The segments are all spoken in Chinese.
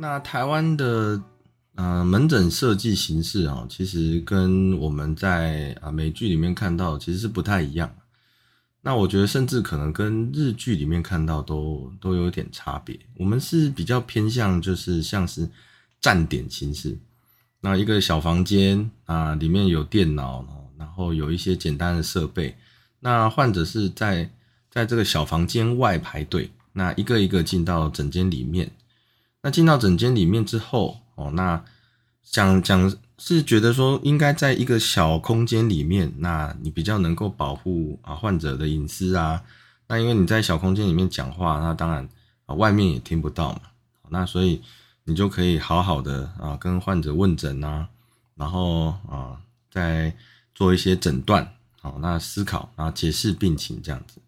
那台湾的呃门诊设计形式啊，其实跟我们在啊美剧里面看到其实是不太一样。那我觉得甚至可能跟日剧里面看到都都有点差别。我们是比较偏向就是像是站点形式，那一个小房间啊，里面有电脑，然后有一些简单的设备。那患者是在在这个小房间外排队，那一个一个进到诊间里面。那进到诊间里面之后，哦，那讲讲是觉得说应该在一个小空间里面，那你比较能够保护啊患者的隐私啊。那因为你在小空间里面讲话，那当然啊外面也听不到嘛。那所以你就可以好好的啊跟患者问诊啊，然后啊再做一些诊断，好，那思考啊解释病情这样子。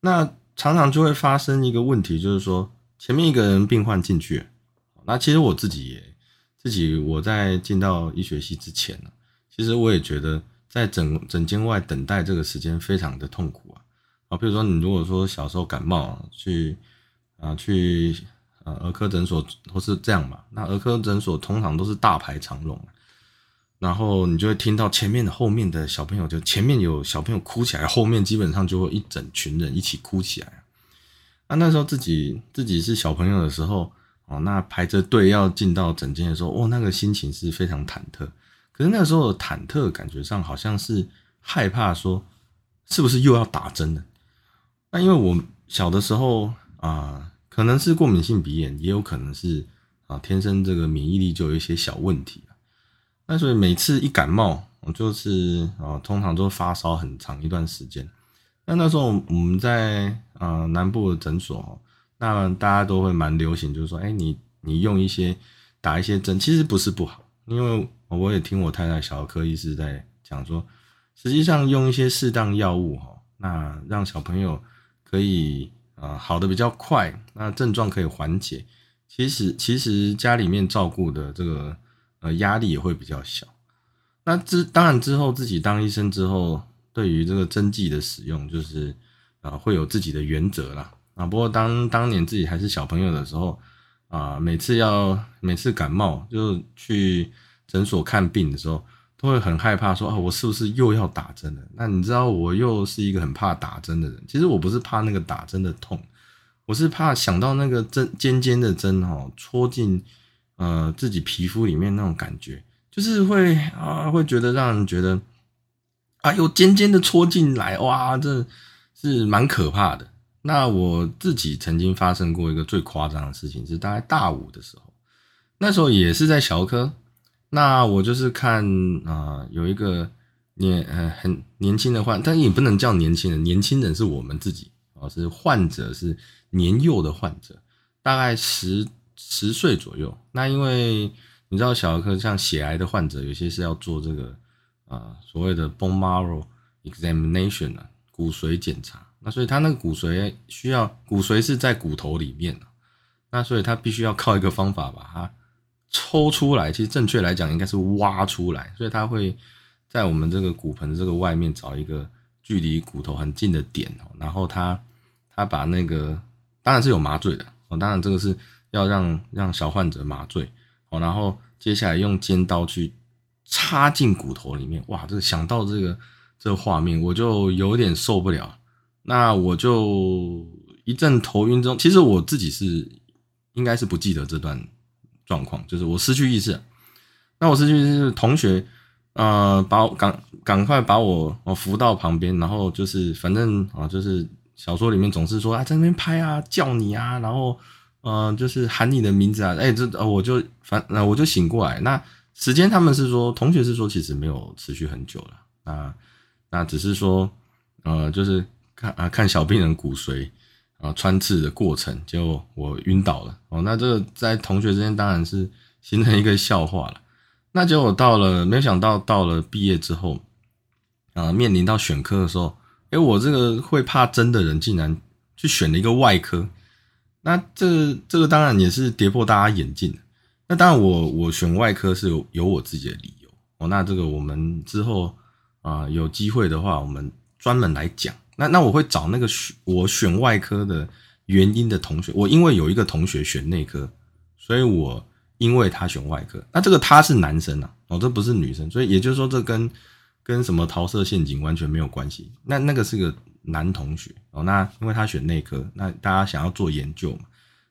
那常常就会发生一个问题，就是说。前面一个人病患进去，那其实我自己也自己我在进到医学系之前呢，其实我也觉得在诊诊间外等待这个时间非常的痛苦啊啊，比如说你如果说小时候感冒去啊去呃儿科诊所或是这样嘛，那儿科诊所通常都是大排长龙，然后你就会听到前面的后面的小朋友就前面有小朋友哭起来，后面基本上就会一整群人一起哭起来。那那时候自己自己是小朋友的时候，哦，那排着队要进到诊间的时候，哦，那个心情是非常忐忑。可是那时候忐忑感觉上好像是害怕，说是不是又要打针了？那因为我小的时候啊，可能是过敏性鼻炎，也有可能是啊天生这个免疫力就有一些小问题那所以每次一感冒，我就是啊，通常都发烧很长一段时间。那那时候我们在呃南部的诊所，那大家都会蛮流行，就是说，哎，你你用一些打一些针，其实不是不好，因为我也听我太太小儿科医师在讲说，实际上用一些适当药物哈，那让小朋友可以呃好的比较快，那症状可以缓解，其实其实家里面照顾的这个呃压力也会比较小。那之当然之后自己当医生之后。对于这个针剂的使用，就是啊会有自己的原则啦啊。不过当当年自己还是小朋友的时候啊，每次要每次感冒就去诊所看病的时候，都会很害怕说啊，我是不是又要打针了？那你知道我又是一个很怕打针的人。其实我不是怕那个打针的痛，我是怕想到那个针尖尖的针哈戳进呃自己皮肤里面那种感觉，就是会啊会觉得让人觉得。啊，又尖尖的戳进来，哇，这是蛮可怕的。那我自己曾经发生过一个最夸张的事情，是大概大五的时候，那时候也是在小儿科，那我就是看啊，有一个年呃很年轻的患，但也不能叫年轻人，年轻人是我们自己啊，是患者是年幼的患者，大概十十岁左右。那因为你知道小儿科像血癌的患者，有些是要做这个。啊，所谓的 bone marrow examination 啊，骨髓检查。那所以他那个骨髓需要骨髓是在骨头里面那所以他必须要靠一个方法把它抽出来。其实正确来讲应该是挖出来。所以他会在我们这个骨盆这个外面找一个距离骨头很近的点哦，然后他他把那个当然是有麻醉的哦，当然这个是要让让小患者麻醉哦，然后接下来用尖刀去。插进骨头里面，哇！这个想到这个这个画面，我就有点受不了。那我就一阵头晕中，其实我自己是应该是不记得这段状况，就是我失去意识。那我失去意识，同学呃，把赶赶快把我我扶到旁边，然后就是反正啊，就是小说里面总是说啊，在那边拍啊，叫你啊，然后嗯，就是喊你的名字啊，哎，这我就反那我就醒过来那。时间他们是说，同学是说，其实没有持续很久了啊，那只是说，呃，就是看啊看小病人骨髓啊穿刺的过程，就我晕倒了哦。那这个在同学之间当然是形成一个笑话了。那结果到了，没有想到到了毕业之后，啊，面临到选科的时候，哎，我这个会怕针的人竟然去选了一个外科。那这这个当然也是跌破大家眼镜。那当然，我我选外科是有有我自己的理由哦。那这个我们之后啊有机会的话，我们专门来讲。那那我会找那个选我选外科的原因的同学。我因为有一个同学选内科，所以我。因为他选外科，那这个他是男生啊，哦，这不是女生，所以也就是说，这跟跟什么桃色陷阱完全没有关系。那那个是个男同学哦，那因为他选内科，那大家想要做研究嘛，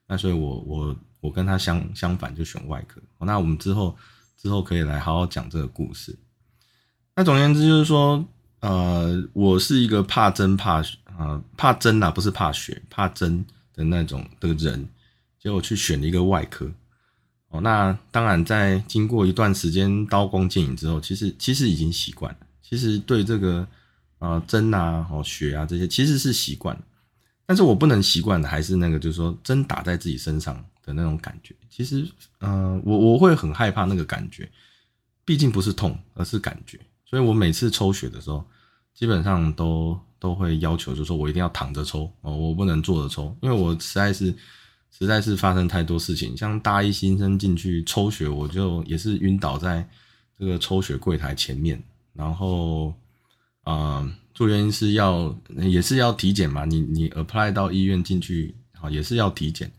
那所以我我我跟他相相反就选外科。那我们之后之后可以来好好讲这个故事。那总而言之就是说，呃，我是一个怕针怕啊怕针啊，不是怕血怕针的那种的人，结果去选了一个外科。哦，那当然，在经过一段时间刀光剑影之后，其实其实已经习惯了。其实对这个呃针啊、哦血啊这些，其实是习惯了。但是我不能习惯的还是那个，就是说针打在自己身上的那种感觉。其实，呃，我我会很害怕那个感觉，毕竟不是痛，而是感觉。所以我每次抽血的时候，基本上都都会要求，就是说我一定要躺着抽哦，我不能坐着抽，因为我实在是。实在是发生太多事情，像大一新生进去抽血，我就也是晕倒在这个抽血柜台前面，然后啊，住院医师要也是要体检嘛，你你 apply 到医院进去啊，也是要体检。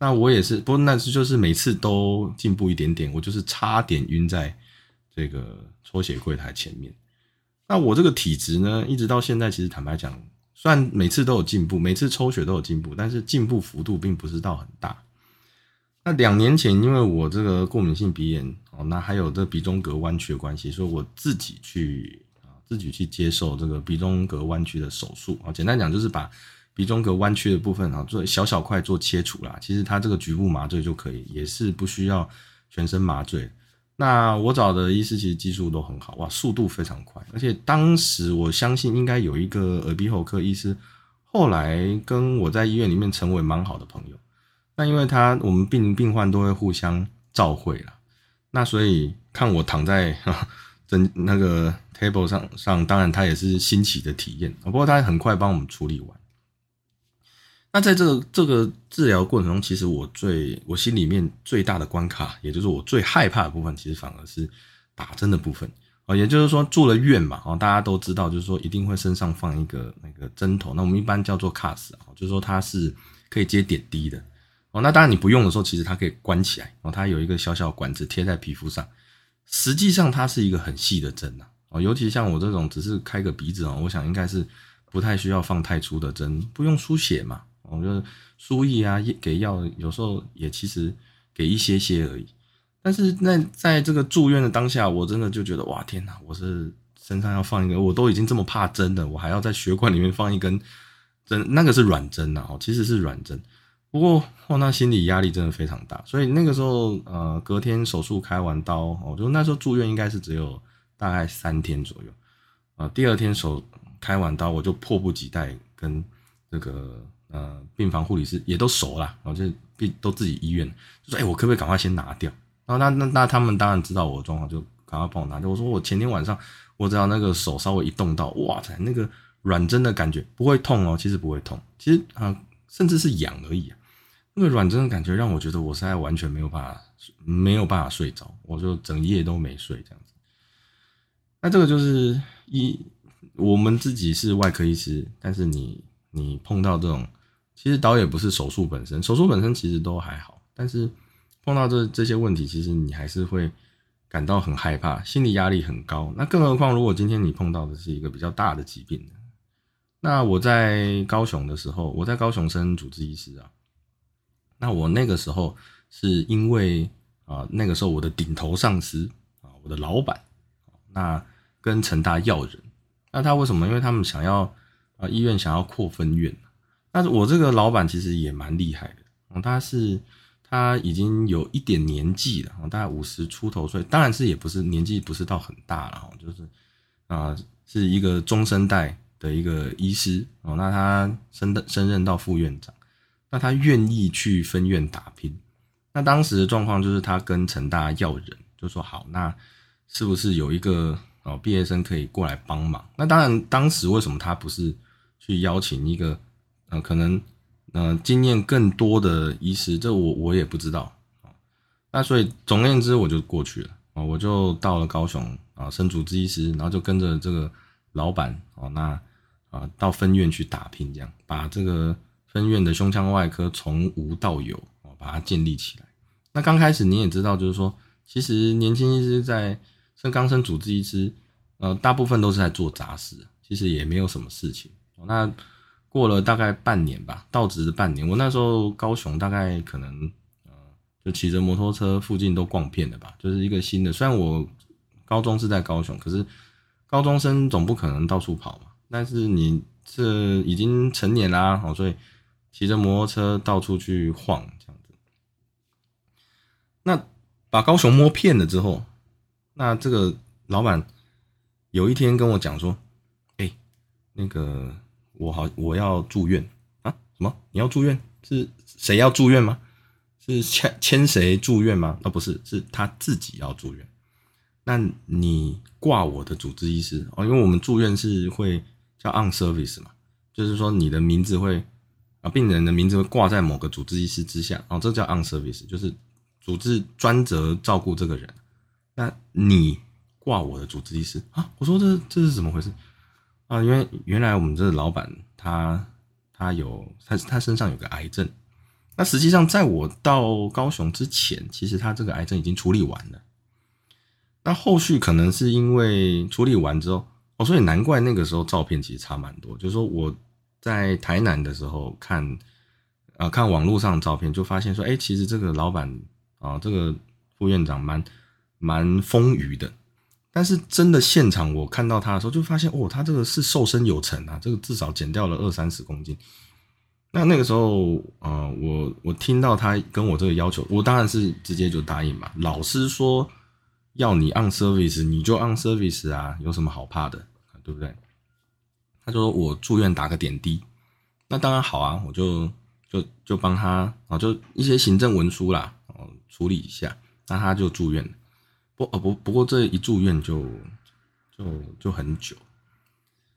那我也是，不过那是就是每次都进步一点点，我就是差点晕在这个抽血柜台前面。那我这个体质呢，一直到现在，其实坦白讲。虽然每次都有进步，每次抽血都有进步，但是进步幅度并不是到很大。那两年前，因为我这个过敏性鼻炎哦，那还有这鼻中隔弯曲的关系，所以我自己去啊，自己去接受这个鼻中隔弯曲的手术啊。简单讲，就是把鼻中隔弯曲的部分啊，做小小块做切除啦。其实它这个局部麻醉就可以，也是不需要全身麻醉。那我找的医师其实技术都很好哇，速度非常快，而且当时我相信应该有一个耳鼻喉科医师，后来跟我在医院里面成为蛮好的朋友。那因为他我们病病患都会互相照会了，那所以看我躺在 真那个 table 上上，当然他也是新奇的体验。不过他很快帮我们处理完。那在这个这个治疗过程中，其实我最我心里面最大的关卡，也就是我最害怕的部分，其实反而是打针的部分啊。也就是说，住了院嘛，哦，大家都知道，就是说一定会身上放一个那个针头，那我们一般叫做 CAS 啊，就是说它是可以接点滴的哦。那当然你不用的时候，其实它可以关起来哦，它有一个小小管子贴在皮肤上，实际上它是一个很细的针呐哦，尤其像我这种只是开个鼻子哦，我想应该是不太需要放太粗的针，不用输血嘛。我就是输液啊，给药，有时候也其实给一些些而已。但是那在这个住院的当下，我真的就觉得哇天哪！我是身上要放一个，我都已经这么怕针了，我还要在血管里面放一根针，那个是软针呐，哦，其实是软针。不过哇，那心理压力真的非常大。所以那个时候，呃，隔天手术开完刀，哦，就那时候住院应该是只有大概三天左右。啊，第二天手开完刀，我就迫不及待跟这个。呃，病房护理师也都熟了，然后就病都自己医院，就说：“哎，我可不可以赶快先拿掉？”然后那那那他们当然知道我的状况，就赶快帮我拿掉。我说：“我前天晚上我只要那个手稍微一动到，哇塞，那个软针的感觉不会痛哦，其实不会痛，其实啊，甚至是痒而已啊。那个软针的感觉让我觉得我现在完全没有办法没有办法睡着，我就整夜都没睡这样子。那这个就是一，我们自己是外科医师，但是你你碰到这种。其实倒也不是手术本身，手术本身其实都还好，但是碰到这这些问题，其实你还是会感到很害怕，心理压力很高。那更何况，如果今天你碰到的是一个比较大的疾病那我在高雄的时候，我在高雄生主治医师啊，那我那个时候是因为啊，那个时候我的顶头上司啊，我的老板，那跟成大要人，那他为什么？因为他们想要啊，医院想要扩分院。但是我这个老板其实也蛮厉害的，他是他已经有一点年纪了，大概五十出头岁，当然是也不是年纪不是到很大了，就是啊是一个中生代的一个医师哦，那他升升任到副院长，那他愿意去分院打拼。那当时的状况就是他跟成大要人，就说好，那是不是有一个哦毕业生可以过来帮忙？那当然，当时为什么他不是去邀请一个呃可能呃经验更多的医师？这我我也不知道那所以总而言之，我就过去了啊，我就到了高雄啊，升主治医师，然后就跟着这个老板啊，那啊到分院去打拼，这样把这个分院的胸腔外科从无到有。把它建立起来。那刚开始你也知道，就是说，其实年轻医师在升刚升主治医师，呃，大部分都是在做杂事，其实也没有什么事情。那过了大概半年吧，到职的半年，我那时候高雄大概可能，呃，就骑着摩托车附近都逛遍了吧，就是一个新的。虽然我高中是在高雄，可是高中生总不可能到处跑嘛。但是你这已经成年啦，哦，所以骑着摩托车到处去晃这样子。那把高雄摸骗了之后，那这个老板有一天跟我讲说：“哎，那个我好我要住院啊？什么？你要住院？是谁要住院吗？是签签谁住院吗？啊，不是，是他自己要住院。那你挂我的主治医师哦，因为我们住院是会叫 on service 嘛，就是说你的名字会啊，病人的名字会挂在某个主治医师之下哦，这叫 on service，就是。”主治专责照顾这个人，那你挂我的主治医师啊？我说这这是怎么回事啊？因为原来我们这个老板他他有他他身上有个癌症，那实际上在我到高雄之前，其实他这个癌症已经处理完了。那后续可能是因为处理完之后，哦，所以难怪那个时候照片其实差蛮多。就是说我在台南的时候看啊看网络上的照片，就发现说，哎，其实这个老板。啊，这个副院长蛮蛮丰腴的，但是真的现场我看到他的时候，就发现哦，他这个是瘦身有成啊，这个至少减掉了二三十公斤。那那个时候啊，我我听到他跟我这个要求，我当然是直接就答应嘛。老师说要你 on service，你就 on service 啊，有什么好怕的，对不对？他说我住院打个点滴，那当然好啊，我就就就帮他啊，就一些行政文书啦。哦处理一下，那他就住院了。不，呃，不，不过这一住院就就就很久。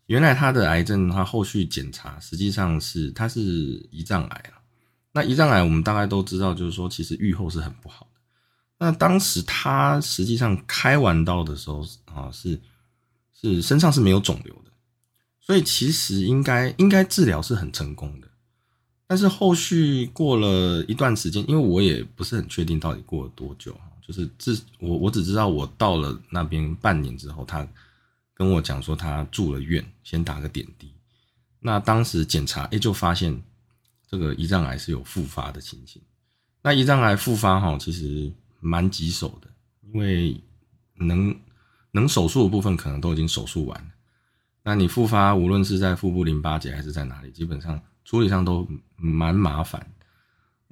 原来他的癌症，他后续检查实际上是他是胰脏癌啊。那胰脏癌我们大概都知道，就是说其实愈后是很不好的。那当时他实际上开完刀的时候啊，是是身上是没有肿瘤的，所以其实应该应该治疗是很成功的。但是后续过了一段时间，因为我也不是很确定到底过了多久就是自我我只知道我到了那边半年之后，他跟我讲说他住了院，先打个点滴。那当时检查，哎，就发现这个胰脏癌是有复发的情形。那胰脏癌复发哈，其实蛮棘手的，因为能能手术的部分可能都已经手术完了。那你复发，无论是在腹部淋巴结还是在哪里，基本上。处理上都蛮麻烦，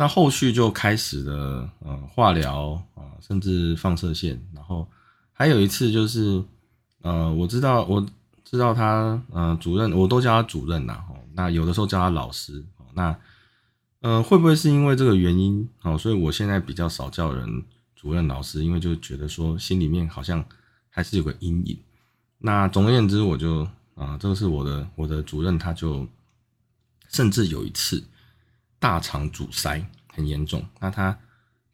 那后续就开始了呃化疗啊，甚至放射线，然后还有一次就是呃我知道我知道他呃主任我都叫他主任呐，那有的时候叫他老师，那呃会不会是因为这个原因哦？所以我现在比较少叫人主任老师，因为就觉得说心里面好像还是有个阴影。那总而言之，我就啊这个是我的我的主任，他就。甚至有一次大肠阻塞很严重，那他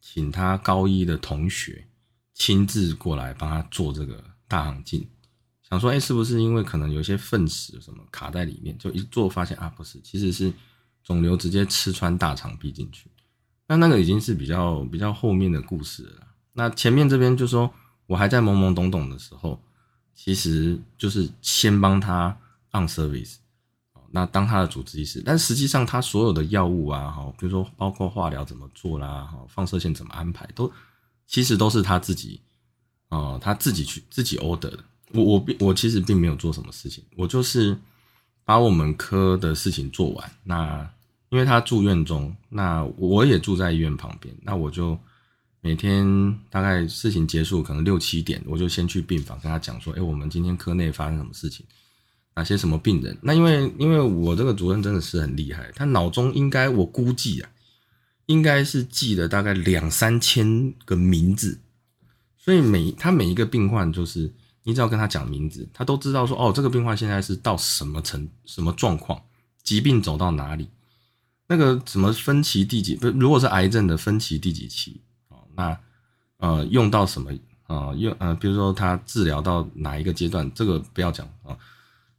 请他高一的同学亲自过来帮他做这个大肠镜，想说，哎，是不是因为可能有些粪屎什么卡在里面？就一做发现啊，不是，其实是肿瘤直接吃穿大肠壁进去。那那个已经是比较比较后面的故事了。那前面这边就说我还在懵懵懂懂的时候，其实就是先帮他 on service。那当他的主治医师，但实际上他所有的药物啊，哈，比如说包括化疗怎么做啦，哈，放射线怎么安排，都其实都是他自己，哦，他自己去自己 order 的。我我并我其实并没有做什么事情，我就是把我们科的事情做完。那因为他住院中，那我也住在医院旁边，那我就每天大概事情结束可能六七点，我就先去病房跟他讲说，哎，我们今天科内发生什么事情。哪些什么病人。那因为因为我这个主任真的是很厉害，他脑中应该我估计啊，应该是记了大概两三千个名字，所以每他每一个病患就是你只要跟他讲名字，他都知道说哦，这个病患现在是到什么程什么状况，疾病走到哪里，那个什么分期第几不，如果是癌症的分期第几期哦，那呃用到什么？啊，用呃，比如说他治疗到哪一个阶段，这个不要讲啊，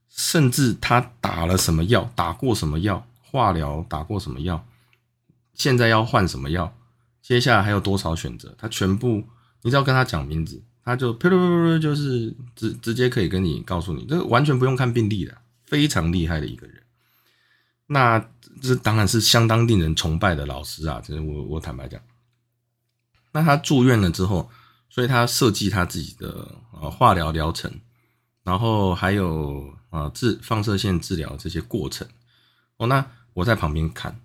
甚至他打了什么药，打过什么药，化疗打过什么药，现在要换什么药，接下来还有多少选择，他全部，你只要跟他讲名字，他就噗噗噗噗，就是直直接可以跟你告诉你，这完全不用看病历的，非常厉害的一个人。那这当然是相当令人崇拜的老师啊，这是我我坦白讲。那他住院了之后。所以他设计他自己的呃化疗疗程，然后还有啊治放射线治疗这些过程哦。那我在旁边看，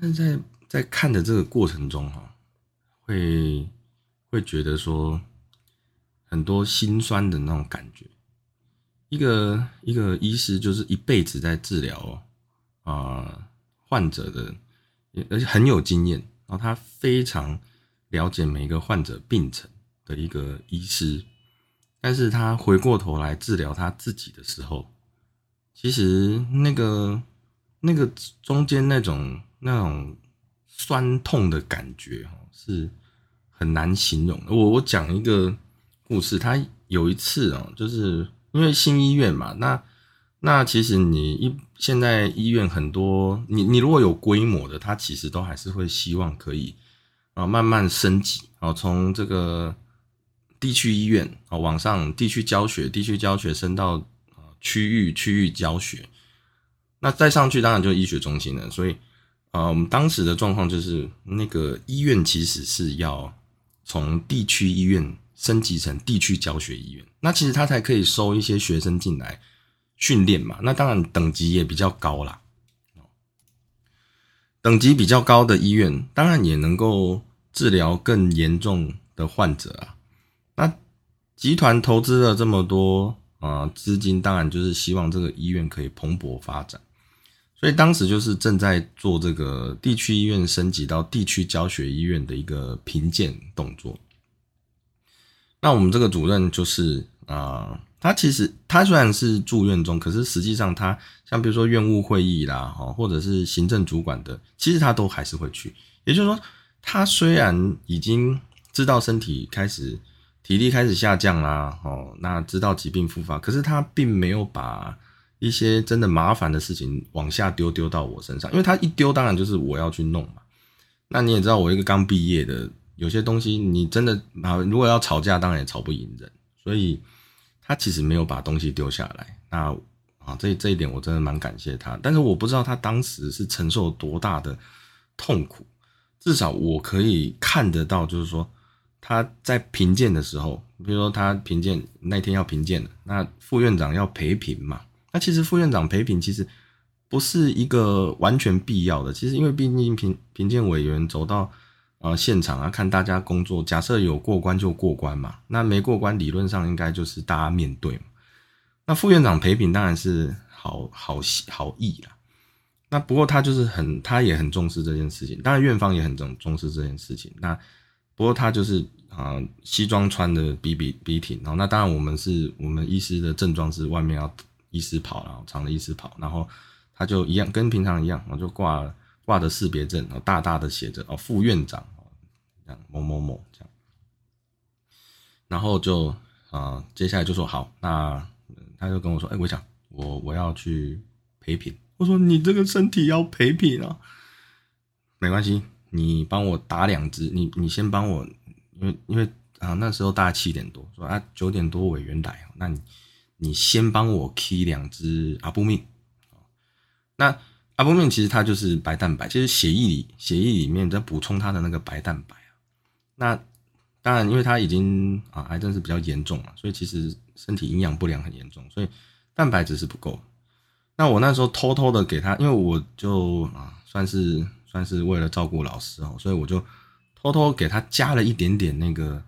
但是在在看的这个过程中哈，会会觉得说很多心酸的那种感觉。一个一个医师就是一辈子在治疗啊患者的，而且很有经验，然后他非常。了解每一个患者病程的一个医师，但是他回过头来治疗他自己的时候，其实那个那个中间那种那种酸痛的感觉哈，是很难形容的。我我讲一个故事，他有一次啊，就是因为新医院嘛，那那其实你一现在医院很多，你你如果有规模的，他其实都还是会希望可以。啊，慢慢升级，啊，从这个地区医院啊，往上地区教学，地区教学升到啊区域区域教学，那再上去当然就是医学中心了。所以，啊，我们当时的状况就是那个医院其实是要从地区医院升级成地区教学医院，那其实他才可以收一些学生进来训练嘛。那当然等级也比较高啦，等级比较高的医院当然也能够。治疗更严重的患者啊，集团投资了这么多啊资金，当然就是希望这个医院可以蓬勃发展，所以当时就是正在做这个地区医院升级到地区教学医院的一个评鉴动作。那我们这个主任就是啊，他其实他虽然是住院中，可是实际上他像比如说院务会议啦，哈，或者是行政主管的，其实他都还是会去，也就是说。他虽然已经知道身体开始体力开始下降啦，哦，那知道疾病复发，可是他并没有把一些真的麻烦的事情往下丢丢到我身上，因为他一丢，当然就是我要去弄嘛。那你也知道，我一个刚毕业的，有些东西你真的啊，如果要吵架，当然也吵不赢人，所以他其实没有把东西丢下来。那啊，这这一点我真的蛮感谢他，但是我不知道他当时是承受多大的痛苦。至少我可以看得到，就是说他在评鉴的时候，比如说他评鉴那天要评鉴，那副院长要陪评嘛。那其实副院长陪评其实不是一个完全必要的，其实因为毕竟评评鉴委员走到呃现场啊，看大家工作，假设有过关就过关嘛，那没过关理论上应该就是大家面对嘛。那副院长陪评当然是好好好意了。那不过他就是很，他也很重视这件事情，当然院方也很重重视这件事情。那不过他就是啊，西装穿的笔笔笔挺，然后那当然我们是我们医师的正装是外面要医师袍，然后长的医师袍，然后他就一样跟平常一样，然后就挂挂的识别证，然后大大的写着哦副院长这样某某某这样，然后就啊接下来就说好，那他就跟我说，哎，我想我我要去陪品。我说你这个身体要陪品啊，没关系，你帮我打两支，你你先帮我，因为因为啊那时候大概七点多，说啊九点多委员来，那你你先帮我 key 两支阿布命，那阿布命其实它就是白蛋白，其实血液里血液里面在补充它的那个白蛋白啊，那当然因为他已经啊癌症是比较严重了，所以其实身体营养不良很严重，所以蛋白质是不够。那我那时候偷偷的给他，因为我就啊，算是算是为了照顾老师哦，所以我就偷偷给他加了一点点那个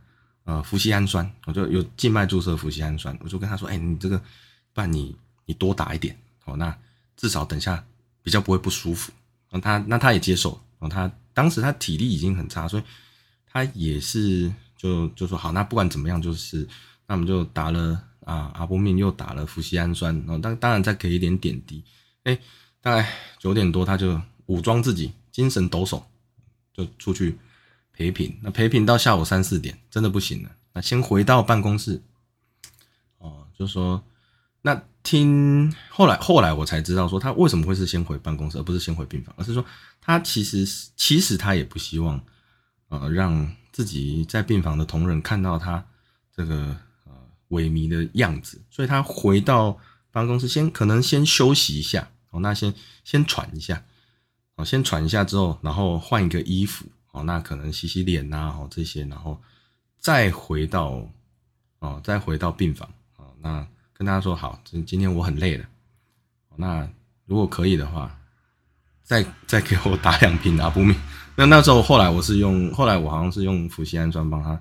呃，氟西氨酸，我就有静脉注射氟西氨酸，我就跟他说，哎，你这个，不然你你多打一点哦，那至少等下比较不会不舒服。那他那他也接受哦，他当时他体力已经很差，所以他也是就就说好，那不管怎么样，就是那我们就打了啊阿波面，又打了氟西氨酸，然后当当然再给一点点滴，哎，大概九点多他就武装自己，精神抖擞，就出去陪品。那陪品到下午三四点，真的不行了，那先回到办公室，哦，就说那。听后来，后来我才知道说他为什么会是先回办公室，而不是先回病房，而是说他其实其实他也不希望呃让自己在病房的同仁看到他这个呃萎靡的样子，所以他回到办公室先可能先休息一下哦，那先先喘一下先喘一下之后，然后换一个衣服哦，那可能洗洗脸呐哦这些，然后再回到哦再回到病房哦那。跟大家说好，今今天我很累了，那如果可以的话，再再给我打两瓶阿布米。那那时候后来我是用，后来我好像是用氟西安酸帮他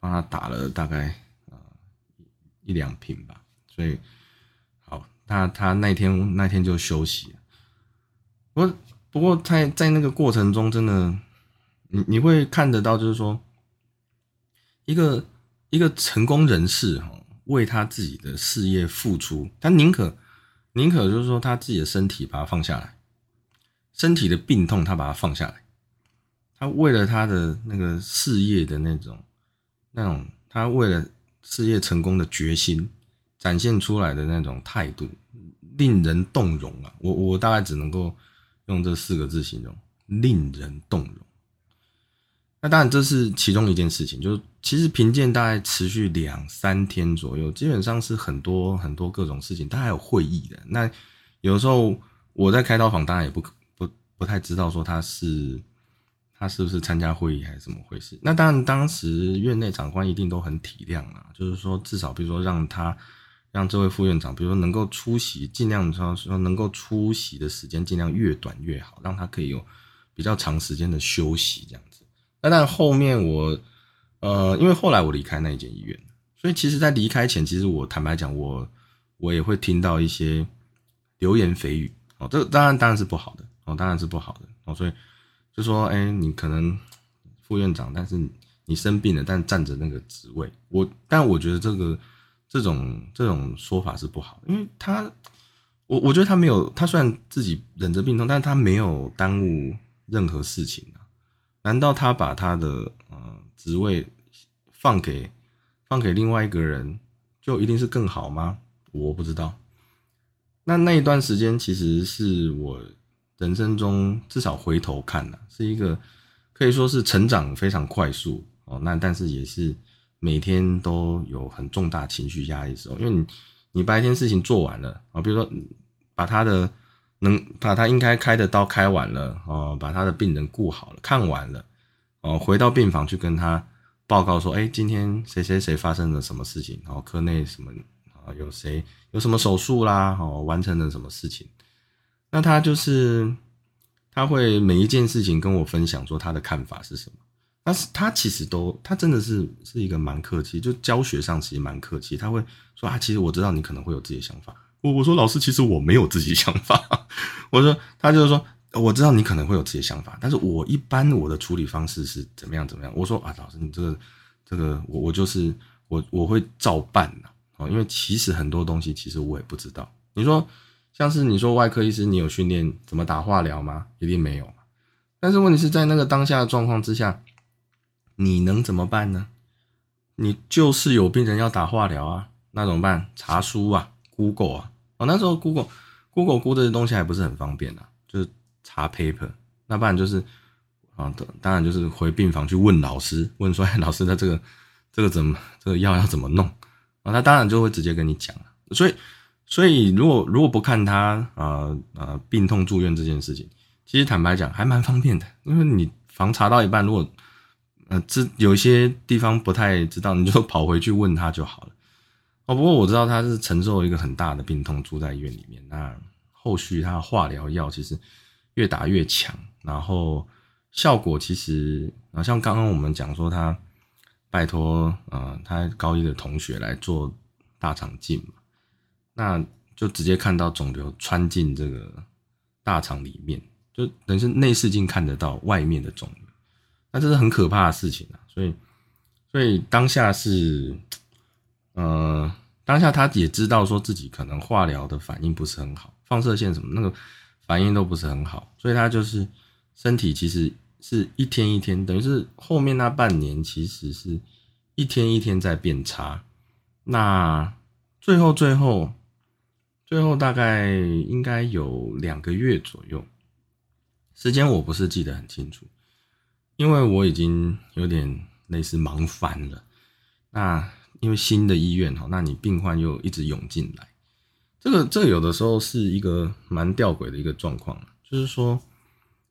帮他打了大概呃一两瓶吧。所以好，他他那天那天就休息。我不过在在那个过程中，真的你你会看得到，就是说一个一个成功人士哈。为他自己的事业付出，他宁可宁可就是说他自己的身体把它放下来，身体的病痛他把它放下来，他为了他的那个事业的那种那种，他为了事业成功的决心展现出来的那种态度，令人动容啊！我我大概只能够用这四个字形容：令人动容。那当然，这是其中一件事情。就是其实评鉴大概持续两三天左右，基本上是很多很多各种事情，他还有会议的。那有时候我在开刀房，当然也不不不太知道说他是他是不是参加会议还是怎么回事。那当然，当时院内长官一定都很体谅啊，就是说至少比如说让他让这位副院长，比如说能够出席，尽量说说能够出席的时间尽量越短越好，让他可以有比较长时间的休息这样子。那但后面我，呃，因为后来我离开那一间医院，所以其实，在离开前，其实我坦白讲，我我也会听到一些流言蜚语，哦，这当然当然是不好的，哦，当然是不好的，哦，所以就说，哎，你可能副院长，但是你生病了，但占着那个职位，我，但我觉得这个这种这种说法是不好，因为他，我我觉得他没有，他虽然自己忍着病痛，但是他没有耽误任何事情啊。难道他把他的呃职位放给放给另外一个人，就一定是更好吗？我不知道。那那一段时间其实是我人生中至少回头看呢，是一个可以说是成长非常快速哦。那但是也是每天都有很重大情绪压力的时候，因为你你白天事情做完了啊，比如说把他的。能把他应该开的刀开完了哦，把他的病人顾好了，看完了哦，回到病房去跟他报告说，哎，今天谁谁谁发生了什么事情？然后科内什么啊，有谁有什么手术啦？哦，完成了什么事情？那他就是他会每一件事情跟我分享说他的看法是什么？但是他其实都他真的是是一个蛮客气，就教学上其实蛮客气，他会说啊，其实我知道你可能会有自己的想法。我我说老师，其实我没有自己想法。我说他就是说，我知道你可能会有自己的想法，但是我一般我的处理方式是怎么样怎么样。我说啊，老师，你这个这个，我我就是我我会照办的哦，因为其实很多东西其实我也不知道。你说像是你说外科医师，你有训练怎么打化疗吗？一定没有。但是问题是在那个当下的状况之下，你能怎么办呢？你就是有病人要打化疗啊，那怎么办？查书啊，Google 啊。哦，那时候 Google Google 估这些东西还不是很方便啊，就是查 paper，那不然就是啊，当然就是回病房去问老师，问说，老师他这个这个怎么这个药要怎么弄啊？他当然就会直接跟你讲所以所以如果如果不看他啊啊病痛住院这件事情，其实坦白讲还蛮方便的，因为你房查到一半，如果呃这有一些地方不太知道，你就跑回去问他就好了。哦，不过我知道他是承受一个很大的病痛住在医院里面。那后续他化疗药其实越打越强，然后效果其实啊，像刚刚我们讲说他拜托啊他高一的同学来做大肠镜嘛，那就直接看到肿瘤穿进这个大肠里面，就等于是内视镜看得到外面的肿瘤，那这是很可怕的事情啊！所以，所以当下是，呃，当下他也知道说自己可能化疗的反应不是很好，放射线什么那个反应都不是很好，所以他就是身体其实是一天一天，等于是后面那半年其实是一天一天在变差，那最后最后。最后大概应该有两个月左右，时间我不是记得很清楚，因为我已经有点类似忙翻了。那因为新的医院哈，那你病患又一直涌进来，这个这有的时候是一个蛮吊诡的一个状况，就是说，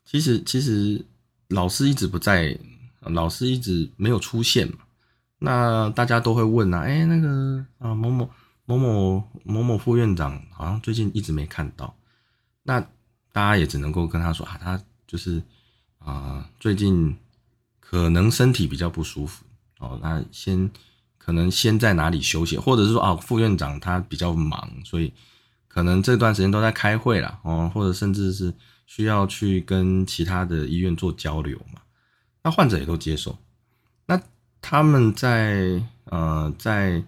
其实其实老师一直不在，老师一直没有出现嘛，那大家都会问啊，哎，那个啊某某。某某某某副院长好像最近一直没看到，那大家也只能够跟他说啊，他就是啊，最近可能身体比较不舒服哦，那先可能先在哪里休息，或者是说啊，副院长他比较忙，所以可能这段时间都在开会了哦，或者甚至是需要去跟其他的医院做交流嘛，那患者也都接受，那他们在呃在。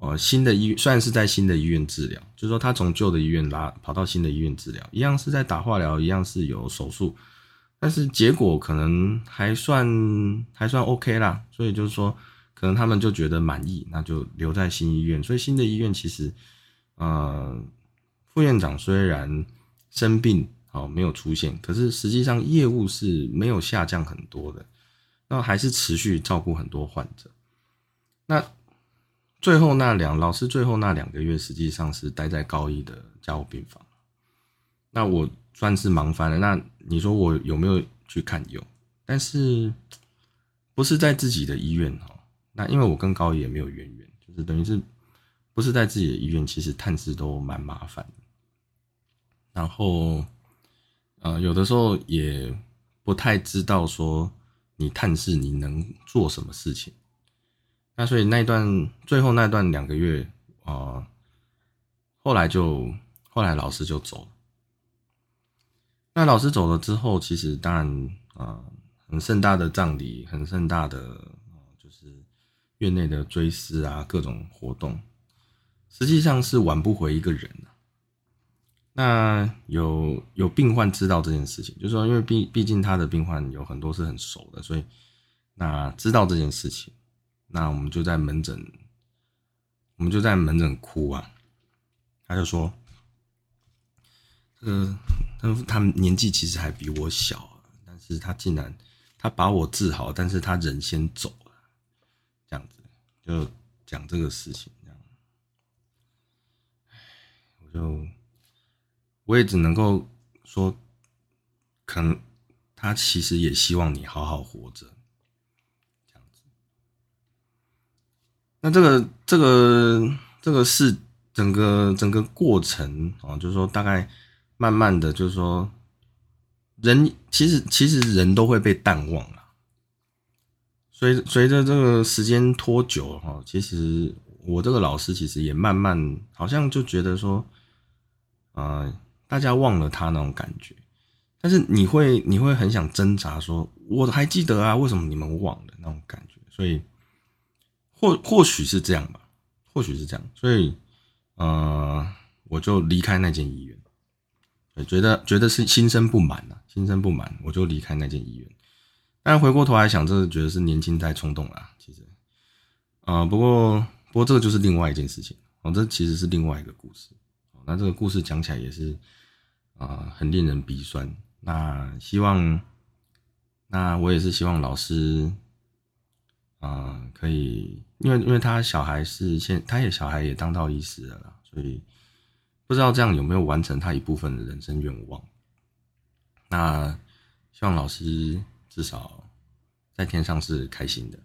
呃，新的医院虽然是在新的医院治疗，就是说他从旧的医院拉跑到新的医院治疗，一样是在打化疗，一样是有手术，但是结果可能还算还算 OK 啦，所以就是说可能他们就觉得满意，那就留在新医院。所以新的医院其实，呃，副院长虽然生病哦没有出现，可是实际上业务是没有下降很多的，那还是持续照顾很多患者。那。最后那两老师最后那两个月实际上是待在高一的加护病房，那我算是忙翻了。那你说我有没有去看有？但是不是在自己的医院哈？那因为我跟高野没有渊源，就是等于是不是在自己的医院，其实探视都蛮麻烦的。然后呃，有的时候也不太知道说你探视你能做什么事情。那所以那段最后那段两个月啊，后来就后来老师就走了。那老师走了之后，其实当然啊，很盛大的葬礼，很盛大的就是院内的追思啊，各种活动，实际上是挽不回一个人那有有病患知道这件事情，就是说，因为毕毕竟他的病患有很多是很熟的，所以那知道这件事情。那我们就在门诊，我们就在门诊哭啊。他就说：“这个，他他年纪其实还比我小，但是他竟然他把我治好，但是他人先走了，这样子就讲这个事情，这样，我就我也只能够说，可能他其实也希望你好好活着。”那这个这个这个是整个整个过程啊，就是说大概慢慢的就是说，人其实其实人都会被淡忘了，随随着这个时间拖久哈，其实我这个老师其实也慢慢好像就觉得说，啊，大家忘了他那种感觉，但是你会你会很想挣扎说，我还记得啊，为什么你们忘了那种感觉，所以。或或许是这样吧，或许是这样，所以，呃，我就离开那间医院，觉得觉得是心生不满啊，心生不满，我就离开那间医院。但回过头来想，这觉得是年轻太冲动了，其实，啊，不过不过这个就是另外一件事情哦，这其实是另外一个故事。那这个故事讲起来也是啊，很令人鼻酸。那希望，那我也是希望老师。啊，可以，因为因为他小孩是现，他也小孩也当到医师了，所以不知道这样有没有完成他一部分的人生愿望。那希望老师至少在天上是开心的，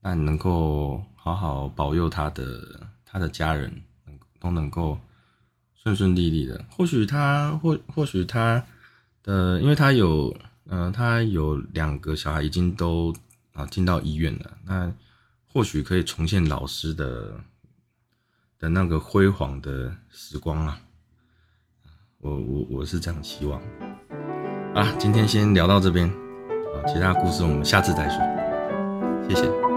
那你能够好好保佑他的他的家人，能都能够顺顺利利的。或许他或或许他的，因为他有，呃，他有两个小孩已经都。啊，进到医院了，那或许可以重现老师的的那个辉煌的时光啊。我我我是这样希望。啊，今天先聊到这边，啊，其他故事我们下次再说。谢谢。